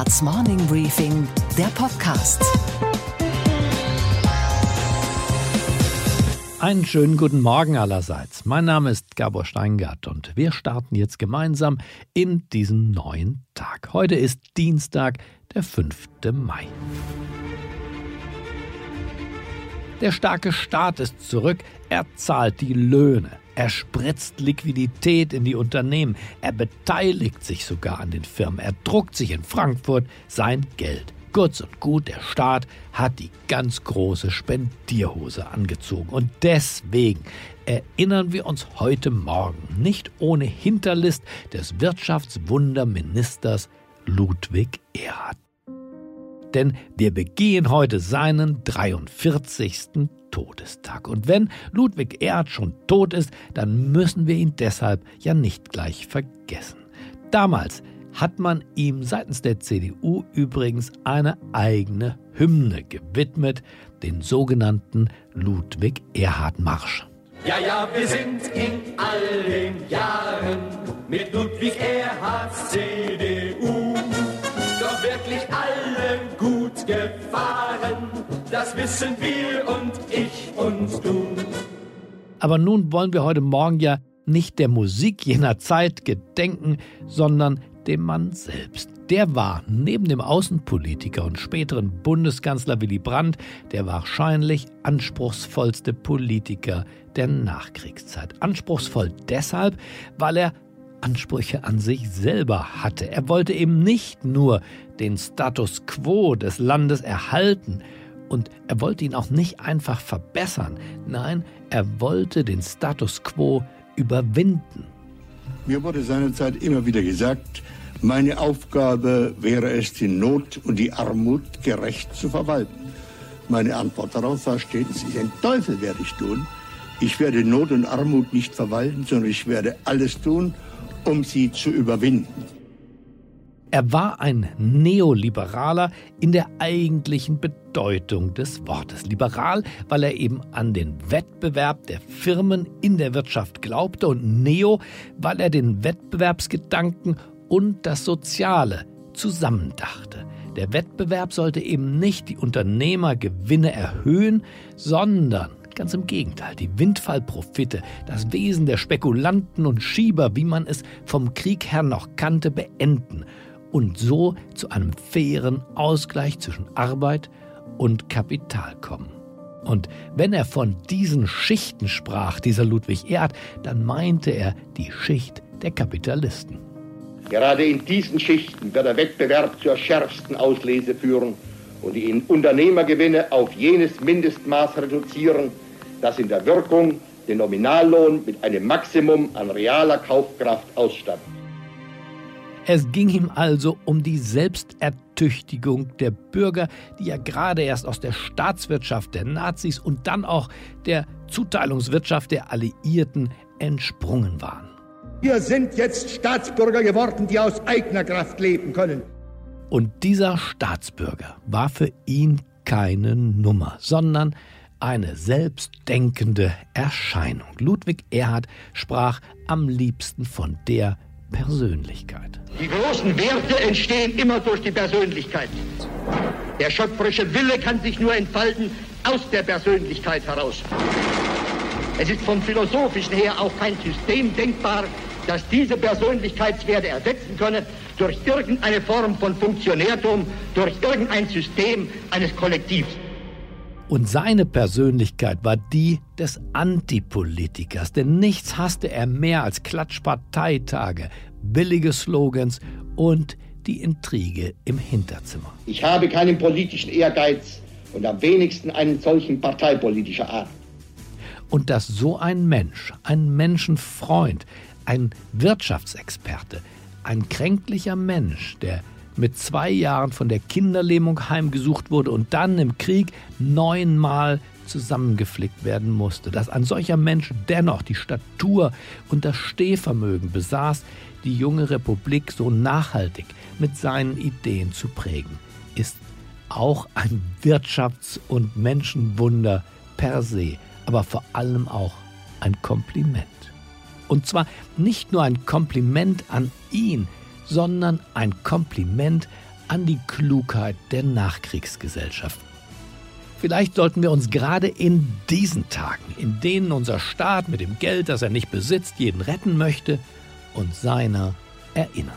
Handelsblatts Morning Briefing, der Podcast. Einen schönen guten Morgen allerseits. Mein Name ist Gabor Steingart und wir starten jetzt gemeinsam in diesen neuen Tag. Heute ist Dienstag, der 5. Mai. Der starke Staat ist zurück, er zahlt die Löhne. Er spritzt Liquidität in die Unternehmen. Er beteiligt sich sogar an den Firmen. Er druckt sich in Frankfurt sein Geld. Kurz und gut, der Staat hat die ganz große Spendierhose angezogen. Und deswegen erinnern wir uns heute Morgen nicht ohne Hinterlist des Wirtschaftswunderministers Ludwig Erhard. Denn wir begehen heute seinen 43. Todestag. Und wenn Ludwig Erhard schon tot ist, dann müssen wir ihn deshalb ja nicht gleich vergessen. Damals hat man ihm seitens der CDU übrigens eine eigene Hymne gewidmet, den sogenannten Ludwig Erhard Marsch. Ja, ja, wir sind in all den Jahren mit Ludwig Erhards CDU doch wirklich alle gut gefahren das wissen wir und ich und du. Aber nun wollen wir heute Morgen ja nicht der Musik jener Zeit gedenken, sondern dem Mann selbst. Der war neben dem Außenpolitiker und späteren Bundeskanzler Willy Brandt der wahrscheinlich anspruchsvollste Politiker der Nachkriegszeit. Anspruchsvoll deshalb, weil er Ansprüche an sich selber hatte. Er wollte eben nicht nur den Status quo des Landes erhalten, und er wollte ihn auch nicht einfach verbessern. Nein, er wollte den Status quo überwinden. Mir wurde seinerzeit immer wieder gesagt, meine Aufgabe wäre es, die Not und die Armut gerecht zu verwalten. Meine Antwort darauf war stets, den Teufel werde ich tun. Ich werde Not und Armut nicht verwalten, sondern ich werde alles tun, um sie zu überwinden. Er war ein Neoliberaler in der eigentlichen Bedeutung des Wortes. Liberal, weil er eben an den Wettbewerb der Firmen in der Wirtschaft glaubte und Neo, weil er den Wettbewerbsgedanken und das Soziale zusammendachte. Der Wettbewerb sollte eben nicht die Unternehmergewinne erhöhen, sondern Ganz im Gegenteil, die Windfallprofite, das Wesen der Spekulanten und Schieber, wie man es vom Krieg her noch kannte, beenden und so zu einem fairen Ausgleich zwischen Arbeit und Kapital kommen. Und wenn er von diesen Schichten sprach, dieser Ludwig Erhard, dann meinte er die Schicht der Kapitalisten. Gerade in diesen Schichten wird der Wettbewerb zur schärfsten Auslese führen und die Unternehmergewinne auf jenes Mindestmaß reduzieren, das in der Wirkung den Nominallohn mit einem Maximum an realer Kaufkraft ausstattet. Es ging ihm also um die Selbstertüchtigung der Bürger, die ja gerade erst aus der Staatswirtschaft der Nazis und dann auch der Zuteilungswirtschaft der Alliierten entsprungen waren. Wir sind jetzt Staatsbürger geworden, die aus eigener Kraft leben können. Und dieser Staatsbürger war für ihn keine Nummer, sondern eine selbstdenkende Erscheinung. Ludwig Erhard sprach am liebsten von der Persönlichkeit. Die großen Werte entstehen immer durch die Persönlichkeit. Der schöpferische Wille kann sich nur entfalten aus der Persönlichkeit heraus. Es ist vom philosophischen her auch kein System denkbar, das diese Persönlichkeitswerte ersetzen könne durch irgendeine Form von Funktionärtum, durch irgendein System eines Kollektivs. Und seine Persönlichkeit war die des Antipolitikers, denn nichts hasste er mehr als Klatschparteitage, billige Slogans und die Intrige im Hinterzimmer. Ich habe keinen politischen Ehrgeiz und am wenigsten einen solchen parteipolitischer Art. Und dass so ein Mensch, ein Menschenfreund, ein Wirtschaftsexperte, ein kränklicher Mensch, der mit zwei Jahren von der Kinderlähmung heimgesucht wurde und dann im Krieg neunmal zusammengeflickt werden musste. Dass ein solcher Mensch dennoch die Statur und das Stehvermögen besaß, die junge Republik so nachhaltig mit seinen Ideen zu prägen, ist auch ein Wirtschafts- und Menschenwunder per se, aber vor allem auch ein Kompliment. Und zwar nicht nur ein Kompliment an ihn, sondern ein Kompliment an die Klugheit der Nachkriegsgesellschaft. Vielleicht sollten wir uns gerade in diesen Tagen, in denen unser Staat mit dem Geld, das er nicht besitzt, jeden retten möchte, und seiner erinnern.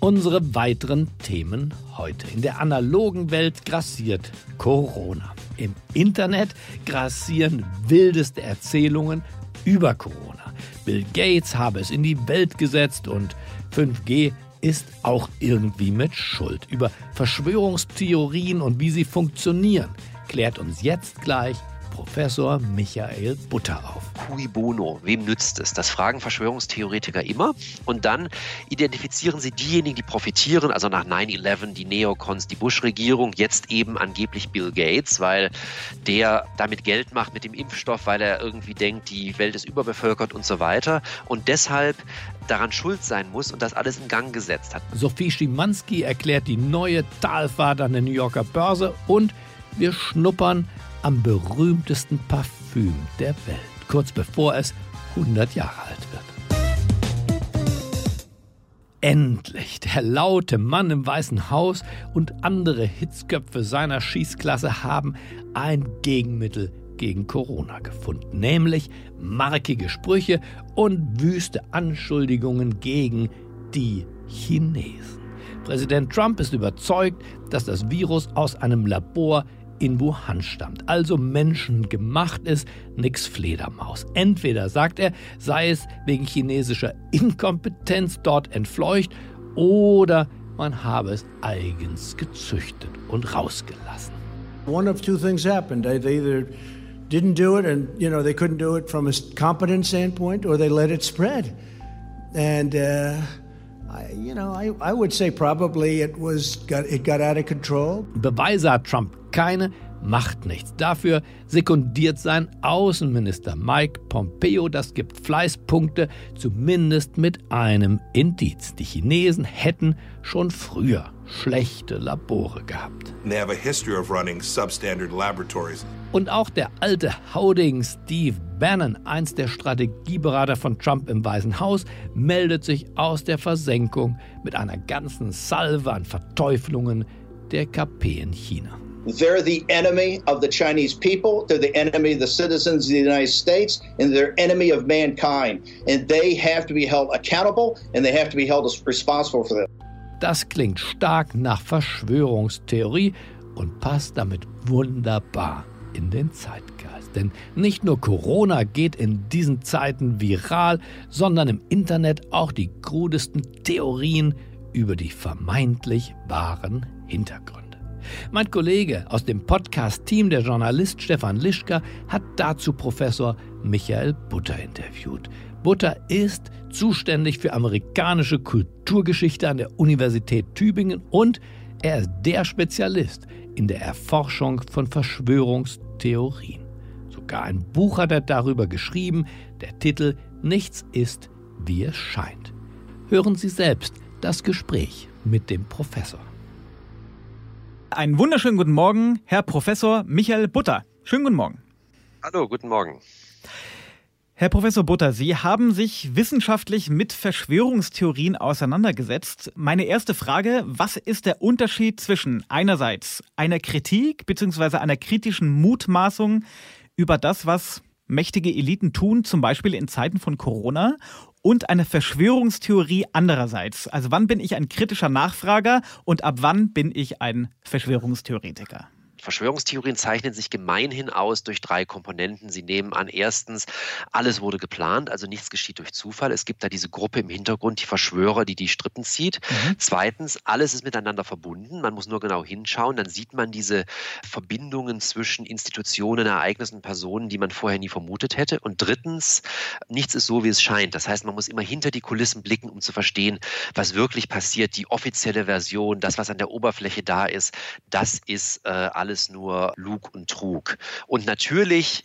Unsere weiteren Themen heute. In der analogen Welt grassiert Corona. Im Internet grassieren wildeste Erzählungen über Corona. Bill Gates habe es in die Welt gesetzt und 5G ist auch irgendwie mit Schuld. Über Verschwörungstheorien und wie sie funktionieren, klärt uns jetzt gleich Professor Michael Butter auf. Cui bono, wem nützt es? Das fragen Verschwörungstheoretiker immer. Und dann identifizieren sie diejenigen, die profitieren, also nach 9-11 die Neocons, die Bush-Regierung, jetzt eben angeblich Bill Gates, weil der damit Geld macht mit dem Impfstoff, weil er irgendwie denkt, die Welt ist überbevölkert und so weiter. Und deshalb daran schuld sein muss und das alles in Gang gesetzt hat. Sophie Schimanski erklärt die neue Talfahrt an der New Yorker Börse und wir schnuppern am berühmtesten Parfüm der Welt, kurz bevor es 100 Jahre alt wird. Endlich, der laute Mann im Weißen Haus und andere Hitzköpfe seiner Schießklasse haben ein Gegenmittel gegen Corona gefunden, nämlich markige Sprüche und wüste Anschuldigungen gegen die Chinesen. Präsident Trump ist überzeugt, dass das Virus aus einem Labor in Wuhan stammt, also menschengemacht ist, nix Fledermaus. Entweder, sagt er, sei es wegen chinesischer Inkompetenz dort entfleucht oder man habe es eigens gezüchtet und rausgelassen. One of two things happened. They, they either didn't do it and, you know, they couldn't do it from a competent standpoint or they let it spread. And, uh, I, you know, I, I would say probably it was got, it got out of control. Beweise hat Trump keine, macht nichts. Dafür sekundiert sein Außenminister Mike Pompeo. Das gibt Fleißpunkte, zumindest mit einem Indiz. Die Chinesen hätten schon früher schlechte Labore gehabt. They have a history of running substandard laboratories. Und auch der alte Hauding Steve Bannon, einst der Strategieberater von Trump im Weißen Haus, meldet sich aus der Versenkung mit einer ganzen Salve an Verteuflungen der KP in China. They're the enemy of the Chinese people, they're the enemy of the citizens of the United States, and they're enemy of mankind. And they have to be held accountable and they have to be held responsible for that. Das klingt stark nach Verschwörungstheorie und passt damit wunderbar in den Zeitgeist. Denn nicht nur Corona geht in diesen Zeiten viral, sondern im Internet auch die krudesten Theorien über die vermeintlich wahren Hintergründe. Mein Kollege aus dem Podcast-Team, der Journalist Stefan Lischka, hat dazu Professor Michael Butter interviewt. Butter ist zuständig für amerikanische Kulturgeschichte an der Universität Tübingen und er ist der Spezialist in der Erforschung von Verschwörungstheorien. Sogar ein Buch hat er darüber geschrieben, der Titel Nichts ist, wie es scheint. Hören Sie selbst das Gespräch mit dem Professor. Einen wunderschönen guten Morgen, Herr Professor Michael Butter. Schönen guten Morgen. Hallo, guten Morgen. Herr Professor Butter, Sie haben sich wissenschaftlich mit Verschwörungstheorien auseinandergesetzt. Meine erste Frage, was ist der Unterschied zwischen einerseits einer Kritik bzw. einer kritischen Mutmaßung über das, was mächtige Eliten tun, zum Beispiel in Zeiten von Corona, und eine Verschwörungstheorie andererseits. Also wann bin ich ein kritischer Nachfrager und ab wann bin ich ein Verschwörungstheoretiker? Verschwörungstheorien zeichnen sich gemeinhin aus durch drei Komponenten. Sie nehmen an, erstens, alles wurde geplant, also nichts geschieht durch Zufall. Es gibt da diese Gruppe im Hintergrund, die Verschwörer, die die Strippen zieht. Mhm. Zweitens, alles ist miteinander verbunden. Man muss nur genau hinschauen, dann sieht man diese Verbindungen zwischen Institutionen, Ereignissen, Personen, die man vorher nie vermutet hätte. Und drittens, nichts ist so, wie es scheint. Das heißt, man muss immer hinter die Kulissen blicken, um zu verstehen, was wirklich passiert. Die offizielle Version, das, was an der Oberfläche da ist, das ist äh, alles alles nur Lug und Trug. Und natürlich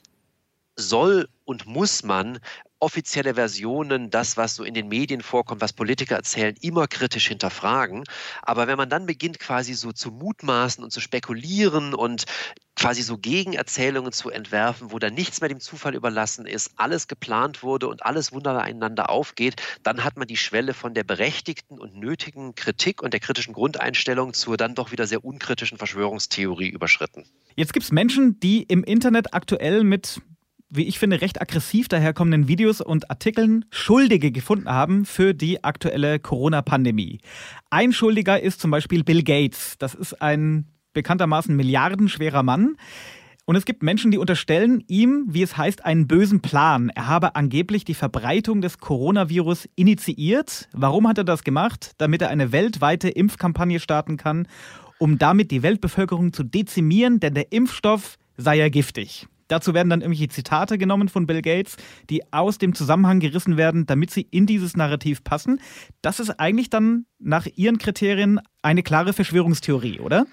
soll und muss man offizielle Versionen, das, was so in den Medien vorkommt, was Politiker erzählen, immer kritisch hinterfragen. Aber wenn man dann beginnt, quasi so zu mutmaßen und zu spekulieren und quasi so Gegenerzählungen zu entwerfen, wo dann nichts mehr dem Zufall überlassen ist, alles geplant wurde und alles wunderbar einander aufgeht, dann hat man die Schwelle von der berechtigten und nötigen Kritik und der kritischen Grundeinstellung zur dann doch wieder sehr unkritischen Verschwörungstheorie überschritten. Jetzt gibt es Menschen, die im Internet aktuell mit wie ich finde, recht aggressiv daherkommenden Videos und Artikeln Schuldige gefunden haben für die aktuelle Corona-Pandemie. Ein Schuldiger ist zum Beispiel Bill Gates. Das ist ein bekanntermaßen milliardenschwerer Mann. Und es gibt Menschen, die unterstellen ihm, wie es heißt, einen bösen Plan. Er habe angeblich die Verbreitung des Coronavirus initiiert. Warum hat er das gemacht? Damit er eine weltweite Impfkampagne starten kann, um damit die Weltbevölkerung zu dezimieren, denn der Impfstoff sei ja giftig. Dazu werden dann irgendwelche Zitate genommen von Bill Gates, die aus dem Zusammenhang gerissen werden, damit sie in dieses Narrativ passen. Das ist eigentlich dann nach Ihren Kriterien eine klare Verschwörungstheorie, oder?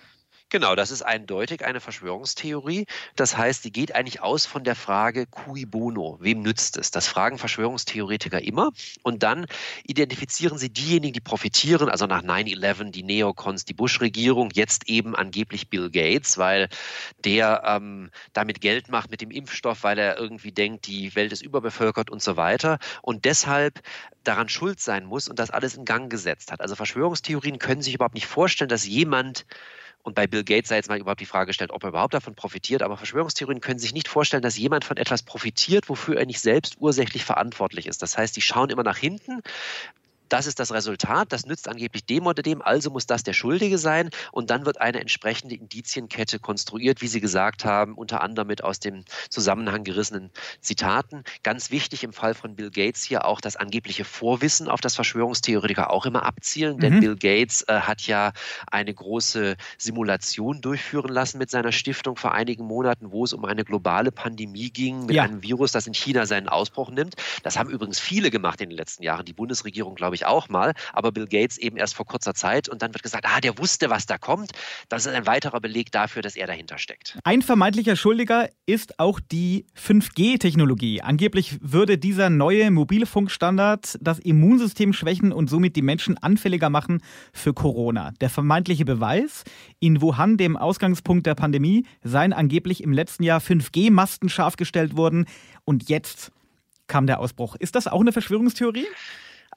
Genau, das ist eindeutig eine Verschwörungstheorie. Das heißt, die geht eigentlich aus von der Frage cui bono, wem nützt es? Das fragen Verschwörungstheoretiker immer. Und dann identifizieren sie diejenigen, die profitieren, also nach 9-11, die Neocons, die Bush-Regierung, jetzt eben angeblich Bill Gates, weil der ähm, damit Geld macht mit dem Impfstoff, weil er irgendwie denkt, die Welt ist überbevölkert und so weiter. Und deshalb daran schuld sein muss und das alles in Gang gesetzt hat. Also Verschwörungstheorien können sich überhaupt nicht vorstellen, dass jemand und bei Bill Gates sei jetzt mal überhaupt die Frage gestellt, ob er überhaupt davon profitiert. Aber Verschwörungstheorien können sich nicht vorstellen, dass jemand von etwas profitiert, wofür er nicht selbst ursächlich verantwortlich ist. Das heißt, die schauen immer nach hinten, das ist das Resultat, das nützt angeblich dem oder dem, also muss das der Schuldige sein und dann wird eine entsprechende Indizienkette konstruiert, wie Sie gesagt haben, unter anderem mit aus dem Zusammenhang gerissenen Zitaten. Ganz wichtig im Fall von Bill Gates hier auch das angebliche Vorwissen, auf das Verschwörungstheoretiker auch immer abzielen, mhm. denn Bill Gates äh, hat ja eine große Simulation durchführen lassen mit seiner Stiftung vor einigen Monaten, wo es um eine globale Pandemie ging mit ja. einem Virus, das in China seinen Ausbruch nimmt. Das haben übrigens viele gemacht in den letzten Jahren. Die Bundesregierung, glaube ich, ich auch mal, aber Bill Gates eben erst vor kurzer Zeit und dann wird gesagt, ah, der wusste, was da kommt. Das ist ein weiterer Beleg dafür, dass er dahinter steckt. Ein vermeintlicher Schuldiger ist auch die 5G-Technologie. Angeblich würde dieser neue Mobilfunkstandard das Immunsystem schwächen und somit die Menschen anfälliger machen für Corona. Der vermeintliche Beweis, in Wuhan, dem Ausgangspunkt der Pandemie, seien angeblich im letzten Jahr 5G-Masten scharf gestellt worden und jetzt kam der Ausbruch. Ist das auch eine Verschwörungstheorie?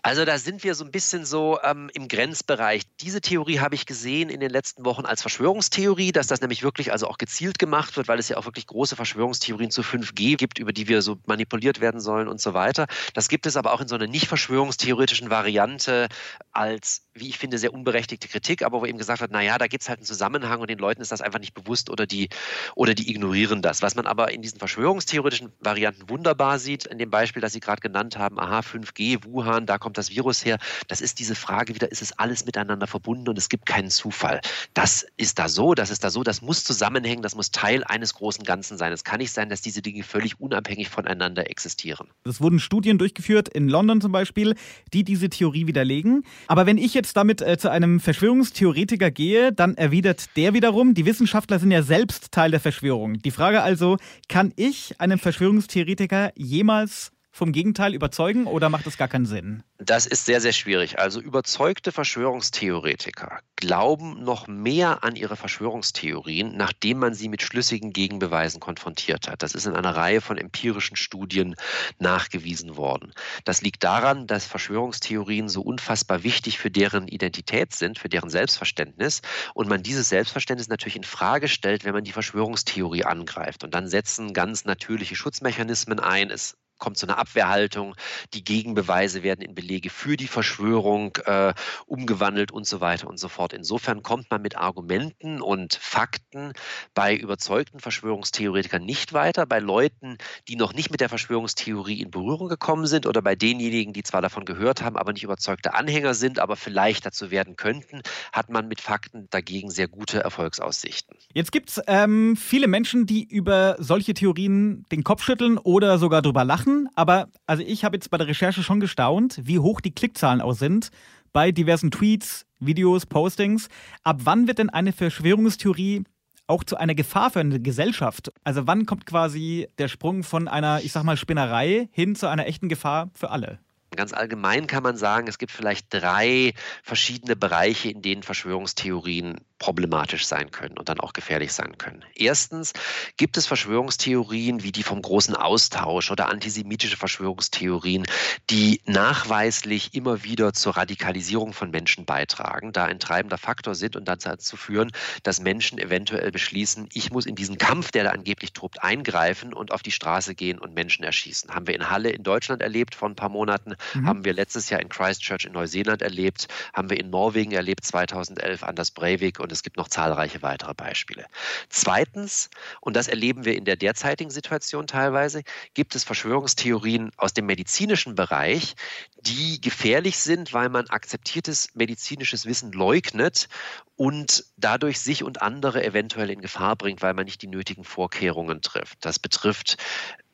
Also da sind wir so ein bisschen so ähm, im Grenzbereich. Diese Theorie habe ich gesehen in den letzten Wochen als Verschwörungstheorie, dass das nämlich wirklich also auch gezielt gemacht wird, weil es ja auch wirklich große Verschwörungstheorien zu 5G gibt, über die wir so manipuliert werden sollen und so weiter. Das gibt es aber auch in so einer nicht verschwörungstheoretischen Variante als, wie ich finde, sehr unberechtigte Kritik, aber wo eben gesagt wird, naja, da gibt es halt einen Zusammenhang und den Leuten ist das einfach nicht bewusst oder die, oder die ignorieren das. Was man aber in diesen verschwörungstheoretischen Varianten wunderbar sieht, in dem Beispiel, das Sie gerade genannt haben, aha, 5G, Wuhan, da kommt kommt das Virus her? Das ist diese Frage wieder, ist es alles miteinander verbunden und es gibt keinen Zufall. Das ist da so, das ist da so, das muss zusammenhängen, das muss Teil eines großen Ganzen sein. Es kann nicht sein, dass diese Dinge völlig unabhängig voneinander existieren. Es wurden Studien durchgeführt, in London zum Beispiel, die diese Theorie widerlegen. Aber wenn ich jetzt damit äh, zu einem Verschwörungstheoretiker gehe, dann erwidert der wiederum, die Wissenschaftler sind ja selbst Teil der Verschwörung. Die Frage also, kann ich einem Verschwörungstheoretiker jemals vom Gegenteil überzeugen oder macht das gar keinen Sinn? Das ist sehr, sehr schwierig. Also überzeugte Verschwörungstheoretiker glauben noch mehr an ihre Verschwörungstheorien, nachdem man sie mit schlüssigen Gegenbeweisen konfrontiert hat. Das ist in einer Reihe von empirischen Studien nachgewiesen worden. Das liegt daran, dass Verschwörungstheorien so unfassbar wichtig für deren Identität sind, für deren Selbstverständnis und man dieses Selbstverständnis natürlich in Frage stellt, wenn man die Verschwörungstheorie angreift. Und dann setzen ganz natürliche Schutzmechanismen ein. Es kommt zu einer Abwehrhaltung, die Gegenbeweise werden in Belege für die Verschwörung äh, umgewandelt und so weiter und so fort. Insofern kommt man mit Argumenten und Fakten bei überzeugten Verschwörungstheoretikern nicht weiter, bei Leuten, die noch nicht mit der Verschwörungstheorie in Berührung gekommen sind oder bei denjenigen, die zwar davon gehört haben, aber nicht überzeugte Anhänger sind, aber vielleicht dazu werden könnten, hat man mit Fakten dagegen sehr gute Erfolgsaussichten. Jetzt gibt es ähm, viele Menschen, die über solche Theorien den Kopf schütteln oder sogar drüber lachen machen, aber also ich habe jetzt bei der Recherche schon gestaunt, wie hoch die Klickzahlen auch sind bei diversen Tweets, Videos, Postings. Ab wann wird denn eine Verschwörungstheorie auch zu einer Gefahr für eine Gesellschaft? Also wann kommt quasi der Sprung von einer, ich sag mal, Spinnerei hin zu einer echten Gefahr für alle? Ganz allgemein kann man sagen, es gibt vielleicht drei verschiedene Bereiche, in denen Verschwörungstheorien problematisch sein können und dann auch gefährlich sein können. Erstens gibt es Verschwörungstheorien wie die vom großen Austausch oder antisemitische Verschwörungstheorien, die nachweislich immer wieder zur Radikalisierung von Menschen beitragen, da ein treibender Faktor sind und dazu führen, dass Menschen eventuell beschließen, ich muss in diesen Kampf, der da angeblich tobt, eingreifen und auf die Straße gehen und Menschen erschießen. Haben wir in Halle in Deutschland erlebt vor ein paar Monaten, mhm. haben wir letztes Jahr in Christchurch in Neuseeland erlebt, haben wir in Norwegen erlebt 2011, Anders Breivik und und es gibt noch zahlreiche weitere Beispiele. Zweitens, und das erleben wir in der derzeitigen Situation teilweise, gibt es Verschwörungstheorien aus dem medizinischen Bereich, die gefährlich sind, weil man akzeptiertes medizinisches Wissen leugnet und dadurch sich und andere eventuell in Gefahr bringt, weil man nicht die nötigen Vorkehrungen trifft. Das betrifft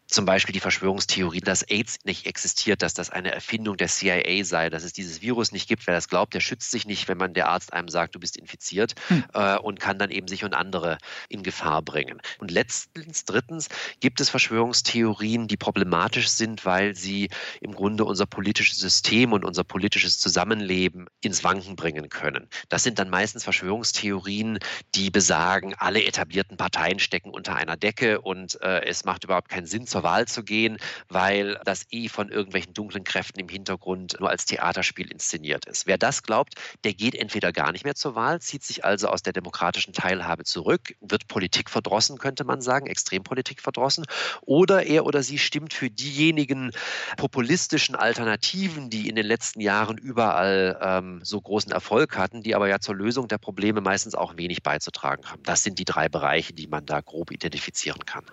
zum Beispiel die Verschwörungstheorie, dass AIDS nicht existiert, dass das eine Erfindung der CIA sei, dass es dieses Virus nicht gibt. Wer das glaubt, der schützt sich nicht, wenn man der Arzt einem sagt, du bist infiziert hm. äh, und kann dann eben sich und andere in Gefahr bringen. Und letztens, drittens gibt es Verschwörungstheorien, die problematisch sind, weil sie im Grunde unser politisches System und unser politisches Zusammenleben ins Wanken bringen können. Das sind dann meistens Verschwörungstheorien, die besagen, alle etablierten Parteien stecken unter einer Decke und äh, es macht überhaupt keinen Sinn, zur Wahl zu gehen, weil das eh von irgendwelchen dunklen Kräften im Hintergrund nur als Theaterspiel inszeniert ist. Wer das glaubt, der geht entweder gar nicht mehr zur Wahl, zieht sich also aus der demokratischen Teilhabe zurück, wird Politik verdrossen, könnte man sagen, Extrempolitik verdrossen, oder er oder sie stimmt für diejenigen populistischen Alternativen, die in den letzten Jahren überall ähm, so großen Erfolg hatten, die aber ja zur Lösung der Probleme meistens auch wenig beizutragen haben. Das sind die drei Bereiche, die man da grob identifizieren kann.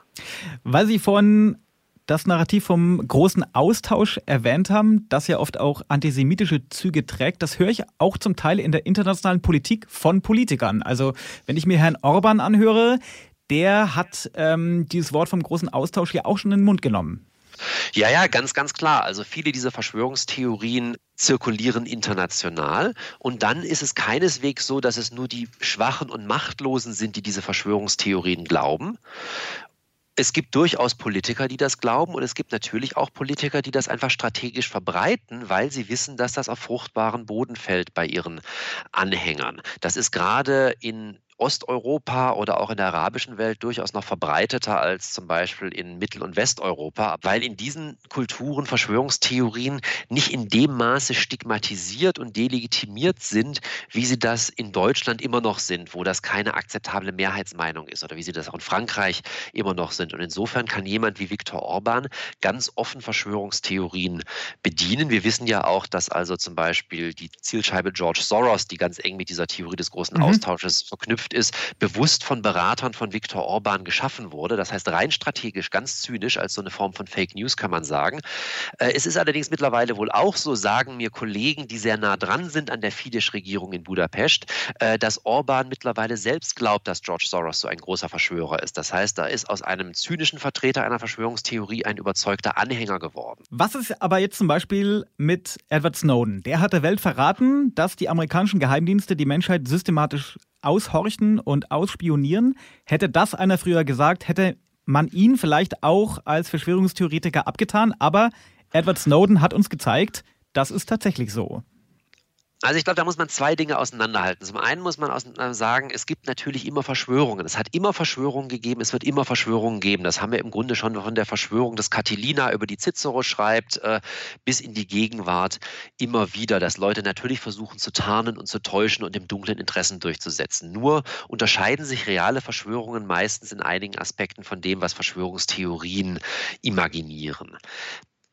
Weil Sie vorhin das Narrativ vom großen Austausch erwähnt haben, das ja oft auch antisemitische Züge trägt, das höre ich auch zum Teil in der internationalen Politik von Politikern. Also wenn ich mir Herrn Orban anhöre, der hat ähm, dieses Wort vom großen Austausch ja auch schon in den Mund genommen. Ja, ja, ganz, ganz klar. Also viele dieser Verschwörungstheorien zirkulieren international und dann ist es keineswegs so, dass es nur die Schwachen und Machtlosen sind, die diese Verschwörungstheorien glauben, es gibt durchaus Politiker, die das glauben und es gibt natürlich auch Politiker, die das einfach strategisch verbreiten, weil sie wissen, dass das auf fruchtbaren Boden fällt bei ihren Anhängern. Das ist gerade in Osteuropa oder auch in der arabischen Welt durchaus noch verbreiteter als zum Beispiel in Mittel- und Westeuropa, weil in diesen Kulturen Verschwörungstheorien nicht in dem Maße stigmatisiert und delegitimiert sind, wie sie das in Deutschland immer noch sind, wo das keine akzeptable Mehrheitsmeinung ist oder wie sie das auch in Frankreich immer noch sind. Und insofern kann jemand wie Viktor Orban ganz offen Verschwörungstheorien bedienen. Wir wissen ja auch, dass also zum Beispiel die Zielscheibe George Soros, die ganz eng mit dieser Theorie des großen mhm. Austausches verknüpft verknüpft ist, bewusst von Beratern von Viktor Orban geschaffen wurde. Das heißt rein strategisch, ganz zynisch als so eine Form von Fake News kann man sagen. Äh, es ist allerdings mittlerweile wohl auch so, sagen mir Kollegen, die sehr nah dran sind an der Fidesz-Regierung in Budapest, äh, dass Orban mittlerweile selbst glaubt, dass George Soros so ein großer Verschwörer ist. Das heißt, da ist aus einem zynischen Vertreter einer Verschwörungstheorie ein überzeugter Anhänger geworden. Was ist aber jetzt zum Beispiel mit Edward Snowden? Der hat der Welt verraten, dass die amerikanischen Geheimdienste die Menschheit systematisch aushorchen und ausspionieren. Hätte das einer früher gesagt, hätte man ihn vielleicht auch als Verschwörungstheoretiker abgetan. Aber Edward Snowden hat uns gezeigt, das ist tatsächlich so. Also ich glaube, da muss man zwei Dinge auseinanderhalten. Zum einen muss man äh, sagen, es gibt natürlich immer Verschwörungen. Es hat immer Verschwörungen gegeben, es wird immer Verschwörungen geben. Das haben wir im Grunde schon von der Verschwörung des Catilina, über die Cicero schreibt, äh, bis in die Gegenwart immer wieder, dass Leute natürlich versuchen zu tarnen und zu täuschen und im dunklen Interessen durchzusetzen. Nur unterscheiden sich reale Verschwörungen meistens in einigen Aspekten von dem, was Verschwörungstheorien imaginieren.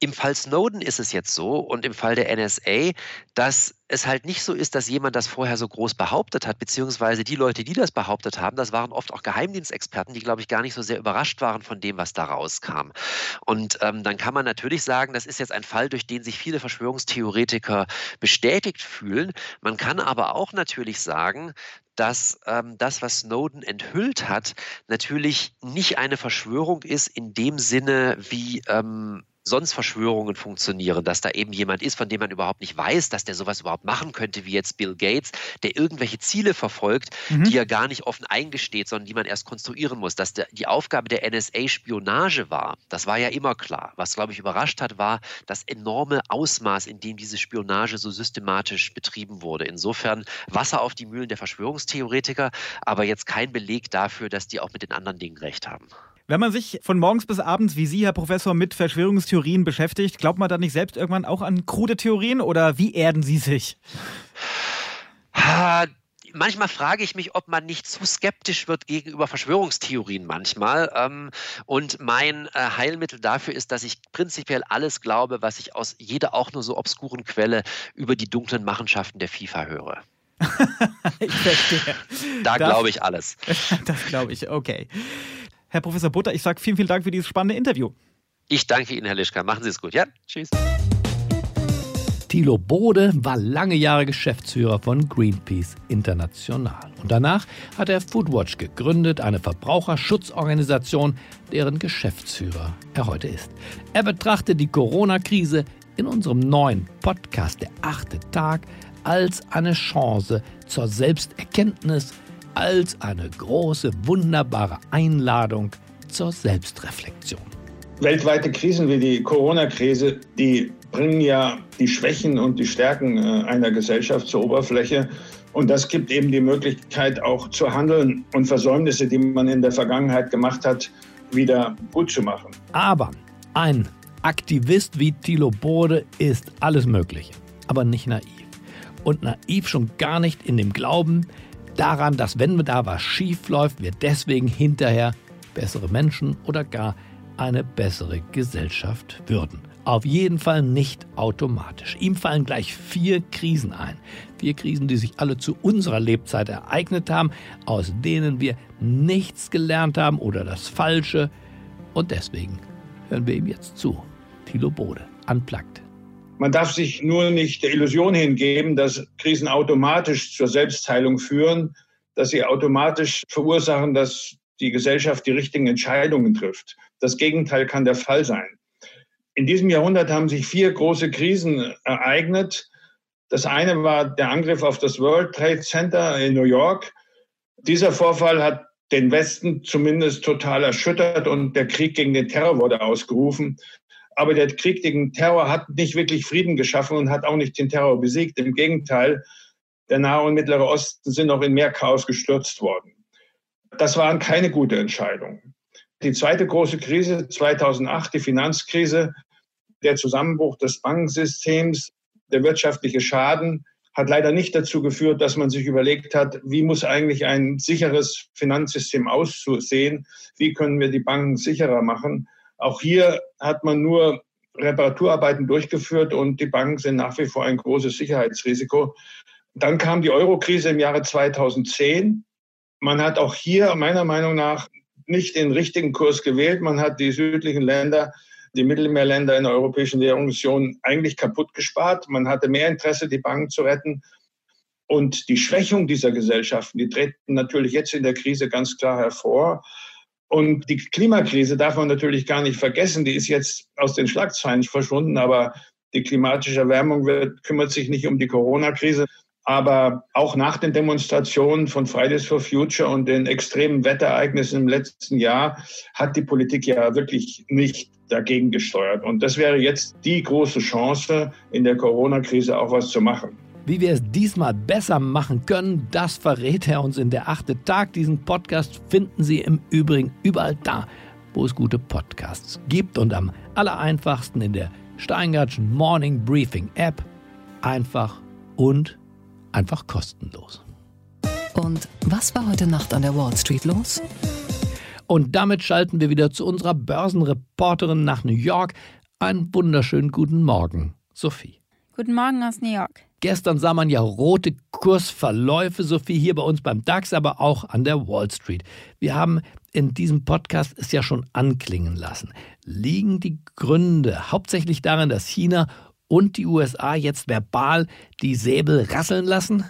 Im Fall Snowden ist es jetzt so und im Fall der NSA, dass es halt nicht so ist, dass jemand das vorher so groß behauptet hat, beziehungsweise die Leute, die das behauptet haben, das waren oft auch Geheimdienstexperten, die, glaube ich, gar nicht so sehr überrascht waren von dem, was da rauskam. Und ähm, dann kann man natürlich sagen, das ist jetzt ein Fall, durch den sich viele Verschwörungstheoretiker bestätigt fühlen. Man kann aber auch natürlich sagen, dass ähm, das, was Snowden enthüllt hat, natürlich nicht eine Verschwörung ist in dem Sinne, wie ähm, sonst Verschwörungen funktionieren, dass da eben jemand ist, von dem man überhaupt nicht weiß, dass der sowas überhaupt machen könnte, wie jetzt Bill Gates, der irgendwelche Ziele verfolgt, mhm. die er gar nicht offen eingesteht, sondern die man erst konstruieren muss. Dass der, die Aufgabe der NSA Spionage war, das war ja immer klar. Was, glaube ich, überrascht hat, war das enorme Ausmaß, in dem diese Spionage so systematisch betrieben wurde. Insofern Wasser auf die Mühlen der Verschwörungstheoretiker, aber jetzt kein Beleg dafür, dass die auch mit den anderen Dingen recht haben. Wenn man sich von morgens bis abends, wie Sie, Herr Professor, mit Verschwörungstheorien beschäftigt, glaubt man da nicht selbst irgendwann auch an krude Theorien oder wie erden Sie sich? manchmal frage ich mich, ob man nicht zu skeptisch wird gegenüber Verschwörungstheorien manchmal. Ähm, und mein äh, Heilmittel dafür ist, dass ich prinzipiell alles glaube, was ich aus jeder auch nur so obskuren Quelle über die dunklen Machenschaften der FIFA höre. ich verstehe. Da glaube ich alles. das glaube ich, okay. Herr Professor Butter, ich sage vielen, vielen Dank für dieses spannende Interview. Ich danke Ihnen, Herr Lischka. Machen Sie es gut. Ja, tschüss. Thilo Bode war lange Jahre Geschäftsführer von Greenpeace International. Und danach hat er Foodwatch gegründet, eine Verbraucherschutzorganisation, deren Geschäftsführer er heute ist. Er betrachtet die Corona-Krise in unserem neuen Podcast, der achte Tag, als eine Chance zur Selbsterkenntnis, als eine große, wunderbare Einladung zur Selbstreflexion. Weltweite Krisen wie die Corona-Krise, die bringen ja die Schwächen und die Stärken äh, einer Gesellschaft zur Oberfläche. Und das gibt eben die Möglichkeit, auch zu handeln und Versäumnisse, die man in der Vergangenheit gemacht hat, wieder gut zu machen. Aber ein Aktivist wie Thilo Bode ist alles Mögliche, aber nicht naiv. Und naiv schon gar nicht in dem Glauben, daran, dass wenn da was schief läuft, wir deswegen hinterher bessere Menschen oder gar eine bessere Gesellschaft würden. Auf jeden Fall nicht automatisch. Ihm fallen gleich vier Krisen ein. Vier Krisen, die sich alle zu unserer Lebzeit ereignet haben, aus denen wir nichts gelernt haben oder das Falsche. Und deswegen hören wir ihm jetzt zu. Thilo Bode, unplugged. Man darf sich nur nicht der Illusion hingeben, dass Krisen automatisch zur Selbstheilung führen, dass sie automatisch verursachen, dass die Gesellschaft die richtigen Entscheidungen trifft. Das Gegenteil kann der Fall sein. In diesem Jahrhundert haben sich vier große Krisen ereignet. Das eine war der Angriff auf das World Trade Center in New York. Dieser Vorfall hat den Westen zumindest total erschüttert und der Krieg gegen den Terror wurde ausgerufen. Aber der Krieg gegen Terror hat nicht wirklich Frieden geschaffen und hat auch nicht den Terror besiegt. Im Gegenteil, der Nahe und Mittlere Osten sind noch in mehr Chaos gestürzt worden. Das waren keine gute Entscheidungen. Die zweite große Krise 2008, die Finanzkrise, der Zusammenbruch des Bankensystems, der wirtschaftliche Schaden, hat leider nicht dazu geführt, dass man sich überlegt hat, wie muss eigentlich ein sicheres Finanzsystem aussehen, wie können wir die Banken sicherer machen, auch hier hat man nur Reparaturarbeiten durchgeführt und die Banken sind nach wie vor ein großes Sicherheitsrisiko. Dann kam die Eurokrise im Jahre 2010. Man hat auch hier meiner Meinung nach nicht den richtigen Kurs gewählt. Man hat die südlichen Länder, die Mittelmeerländer in der Europäischen Währungsunion eigentlich kaputt gespart. Man hatte mehr Interesse, die Banken zu retten. Und die Schwächung dieser Gesellschaften, die treten natürlich jetzt in der Krise ganz klar hervor. Und die Klimakrise darf man natürlich gar nicht vergessen. Die ist jetzt aus den Schlagzeilen verschwunden, aber die klimatische Erwärmung wird, kümmert sich nicht um die Corona-Krise. Aber auch nach den Demonstrationen von Fridays for Future und den extremen Wetterereignissen im letzten Jahr hat die Politik ja wirklich nicht dagegen gesteuert. Und das wäre jetzt die große Chance, in der Corona-Krise auch was zu machen. Wie wir es diesmal besser machen können, das verrät er uns in der achte Tag. Diesen Podcast finden Sie im Übrigen überall da, wo es gute Podcasts gibt und am allereinfachsten in der Steingartschen Morning Briefing App. Einfach und einfach kostenlos. Und was war heute Nacht an der Wall Street los? Und damit schalten wir wieder zu unserer Börsenreporterin nach New York. Einen wunderschönen guten Morgen, Sophie. Guten Morgen aus New York. Gestern sah man ja rote Kursverläufe, Sophie, hier bei uns beim DAX, aber auch an der Wall Street. Wir haben in diesem Podcast es ja schon anklingen lassen. Liegen die Gründe hauptsächlich darin, dass China und die USA jetzt verbal die Säbel rasseln lassen?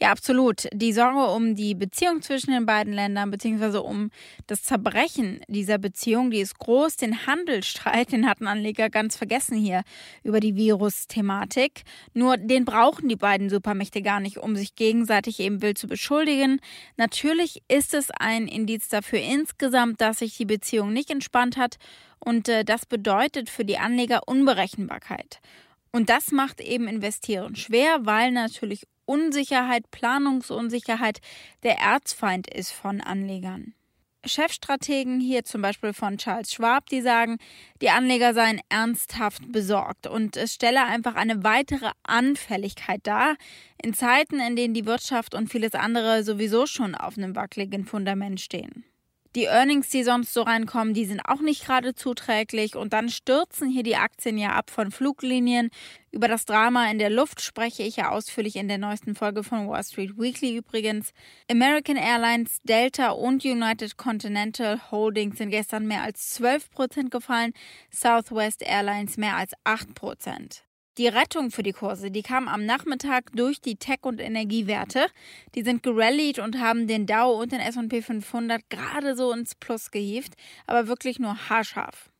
Ja, absolut. Die Sorge um die Beziehung zwischen den beiden Ländern, beziehungsweise um das Zerbrechen dieser Beziehung, die ist groß. Den Handelsstreit, den hatten Anleger ganz vergessen hier über die Virus-Thematik. Nur den brauchen die beiden Supermächte gar nicht, um sich gegenseitig eben wild zu beschuldigen. Natürlich ist es ein Indiz dafür insgesamt, dass sich die Beziehung nicht entspannt hat. Und äh, das bedeutet für die Anleger Unberechenbarkeit. Und das macht eben Investieren schwer, weil natürlich Unsicherheit, Planungsunsicherheit der Erzfeind ist von Anlegern. Chefstrategen hier zum Beispiel von Charles Schwab, die sagen, die Anleger seien ernsthaft besorgt und es stelle einfach eine weitere Anfälligkeit dar in Zeiten, in denen die Wirtschaft und vieles andere sowieso schon auf einem wackeligen Fundament stehen. Die Earnings, die sonst so reinkommen, die sind auch nicht gerade zuträglich. Und dann stürzen hier die Aktien ja ab von Fluglinien. Über das Drama in der Luft spreche ich ja ausführlich in der neuesten Folge von Wall Street Weekly übrigens. American Airlines, Delta und United Continental Holdings sind gestern mehr als 12 Prozent gefallen. Southwest Airlines mehr als 8 Prozent. Die Rettung für die Kurse, die kam am Nachmittag durch die Tech- und Energiewerte. Die sind gerallied und haben den Dow und den S&P 500 gerade so ins Plus gehievt, aber wirklich nur haarscharf.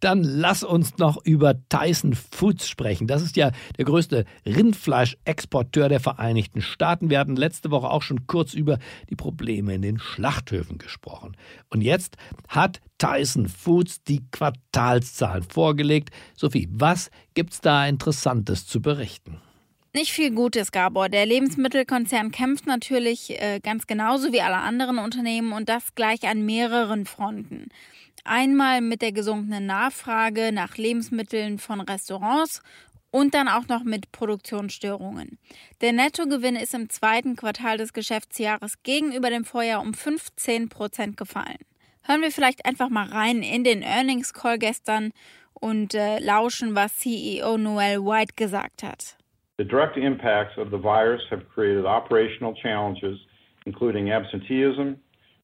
Dann lass uns noch über Tyson Foods sprechen. Das ist ja der größte Rindfleischexporteur der Vereinigten Staaten. Wir hatten letzte Woche auch schon kurz über die Probleme in den Schlachthöfen gesprochen. Und jetzt hat Tyson Foods die Quartalszahlen vorgelegt. Sophie, was gibt's da Interessantes zu berichten? Nicht viel Gutes, Gabor. Der Lebensmittelkonzern kämpft natürlich äh, ganz genauso wie alle anderen Unternehmen und das gleich an mehreren Fronten. Einmal mit der gesunkenen Nachfrage nach Lebensmitteln von Restaurants und dann auch noch mit Produktionsstörungen. Der Nettogewinn ist im zweiten Quartal des Geschäftsjahres gegenüber dem Vorjahr um 15 Prozent gefallen. Hören wir vielleicht einfach mal rein in den Earnings Call gestern und äh, lauschen, was CEO Noel White gesagt hat. The direct impacts of the virus have created operational challenges, including absenteeism,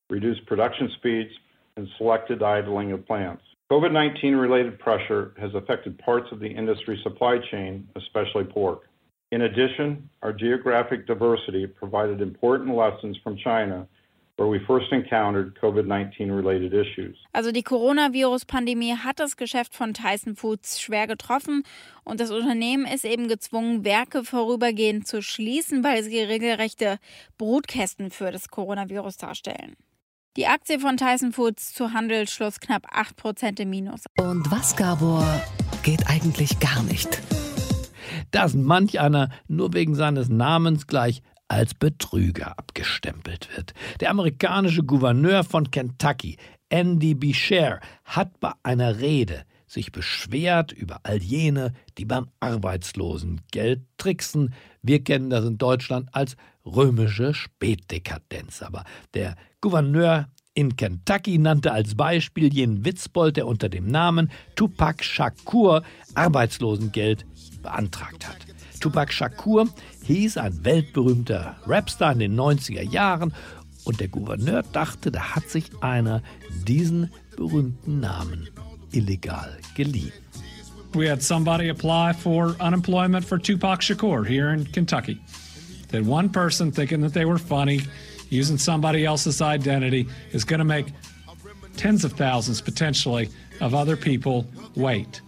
reduced production speeds, and selected idling of plants. COVID 19 related pressure has affected parts of the industry supply chain, especially pork. In addition, our geographic diversity provided important lessons from China where we first encountered COVID-19 related issues. Also die Coronavirus-Pandemie hat das Geschäft von Tyson Foods schwer getroffen und das Unternehmen ist eben gezwungen, Werke vorübergehend zu schließen, weil sie regelrechte Brutkästen für das Coronavirus darstellen. Die Aktie von Tyson Foods zu Handelsschluss knapp 8% im Minus. Und was, Gabor, geht eigentlich gar nicht? Dass manch einer nur wegen seines Namens gleich als Betrüger abgestempelt wird. Der amerikanische Gouverneur von Kentucky, Andy Beshear, hat bei einer Rede sich beschwert über all jene, die beim Arbeitslosengeld tricksen. Wir kennen das in Deutschland als römische Spätdekadenz. Aber der Gouverneur in Kentucky nannte als Beispiel jenen Witzbold, der unter dem Namen Tupac Shakur Arbeitslosengeld beantragt hat. Tupac Shakur hieß ein weltberühmter Rapstar in den 90er Jahren und der Gouverneur dachte, da hat sich einer diesen berühmten Namen illegal geliehen. We had somebody apply for unemployment for Tupac Shakur here in Kentucky. That one person thinking that they were funny, using somebody else's identity, is going to make tens of thousands potentially of other people wait.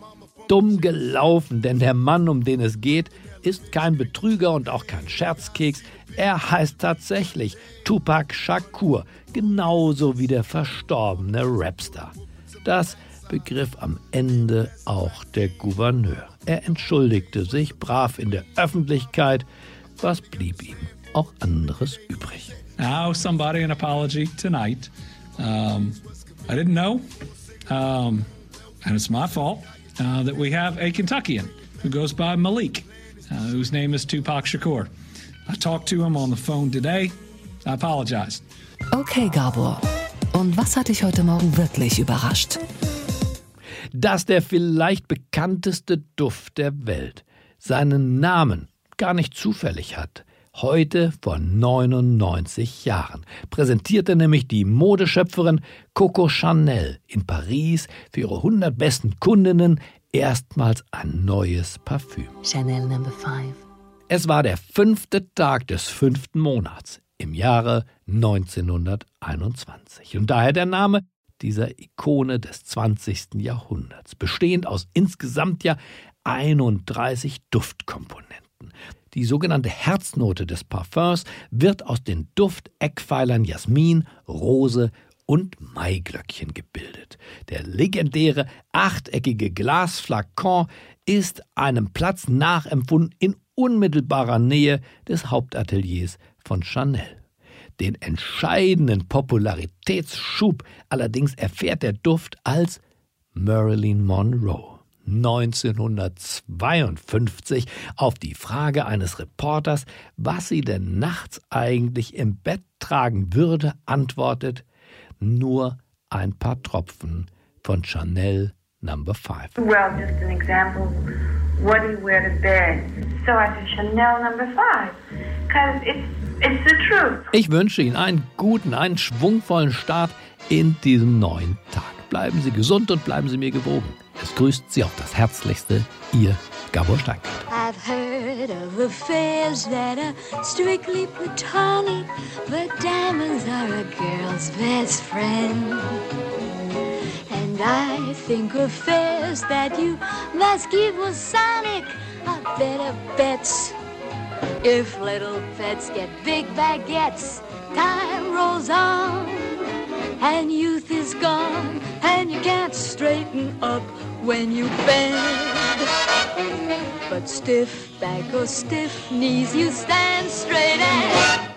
Dumm gelaufen, denn der Mann, um den es geht, ist kein Betrüger und auch kein Scherzkeks. Er heißt tatsächlich Tupac Shakur, genauso wie der verstorbene Rapstar. Das begriff am Ende auch der Gouverneur. Er entschuldigte sich brav in der Öffentlichkeit. Was blieb ihm auch anderes übrig? I owe somebody an apology tonight. Um, I didn't know, um, and it's my fault uh, that we have a Kentuckian who goes by Malik, whose name is Tupac Shakur. I talked to him on the phone today. I apologize. Okay, Gabor. Und was hat dich heute Morgen wirklich überrascht? dass der vielleicht bekannteste Duft der Welt seinen Namen gar nicht zufällig hat. Heute vor 99 Jahren präsentierte nämlich die Modeschöpferin Coco Chanel in Paris für ihre 100 besten Kundinnen erstmals ein neues Parfüm. Chanel Number 5. Es war der fünfte Tag des fünften Monats im Jahre 1921 und daher der Name dieser Ikone des 20. Jahrhunderts, bestehend aus insgesamt ja 31 Duftkomponenten. Die sogenannte Herznote des Parfums wird aus den Dufteckpfeilern Jasmin, Rose und Maiglöckchen gebildet. Der legendäre achteckige Glasflakon ist einem Platz nachempfunden in unmittelbarer Nähe des Hauptateliers von Chanel. Den entscheidenden Popularitätsschub allerdings erfährt der Duft als Marilyn Monroe. 1952 auf die Frage eines Reporters, was sie denn nachts eigentlich im Bett tragen würde, antwortet nur ein paar Tropfen von Chanel Number 5. Well, just an example. What do you wear to bed? So I said Chanel Number 5. Because it's, it's the truth. Ich wünsche Ihnen einen guten, einen schwungvollen Start in diesem neuen Tag. Bleiben Sie gesund und bleiben Sie mir gewogen. Es grüßt Sie auf das Herzlichste, Ihr Gabor Steingart. I've heard of affairs that are strictly platonic, but diamonds are a girl's best friend. And I think affairs that you must keep with Sonic are better bets. If little pets get big baguettes, time rolls on and youth is gone and you can't straighten up when you bend. But stiff back or stiff knees, you stand straight and